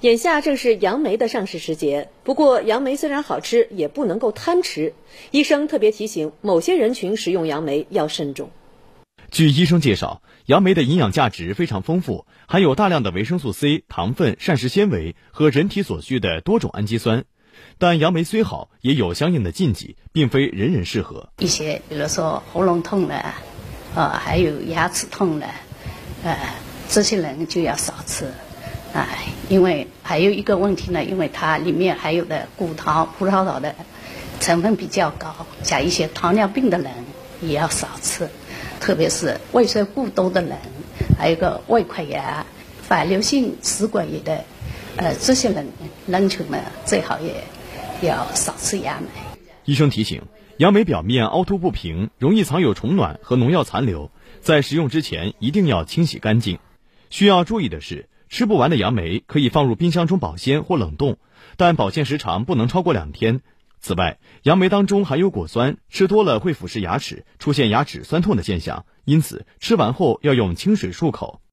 眼下正是杨梅的上市时节，不过杨梅虽然好吃，也不能够贪吃。医生特别提醒，某些人群食用杨梅要慎重。据医生介绍，杨梅的营养价值非常丰富，含有大量的维生素 C、糖分、膳食纤维和人体所需的多种氨基酸。但杨梅虽好，也有相应的禁忌，并非人人适合。一些，比如说喉咙痛了，呃，还有牙齿痛了，呃，这些人就要少吃。哎，因为还有一个问题呢，因为它里面含有的果糖、葡萄糖的成分比较高，像一些糖尿病的人也要少吃，特别是胃酸过多的人，还有个胃溃疡、反流性食管炎的，呃，这些人人群呢，最好也要少吃杨梅。医生提醒：杨梅表面凹凸不平，容易藏有虫卵和农药残留，在食用之前一定要清洗干净。需要注意的是。吃不完的杨梅可以放入冰箱中保鲜或冷冻，但保鲜时长不能超过两天。此外，杨梅当中含有果酸，吃多了会腐蚀牙齿，出现牙齿酸痛的现象，因此吃完后要用清水漱口。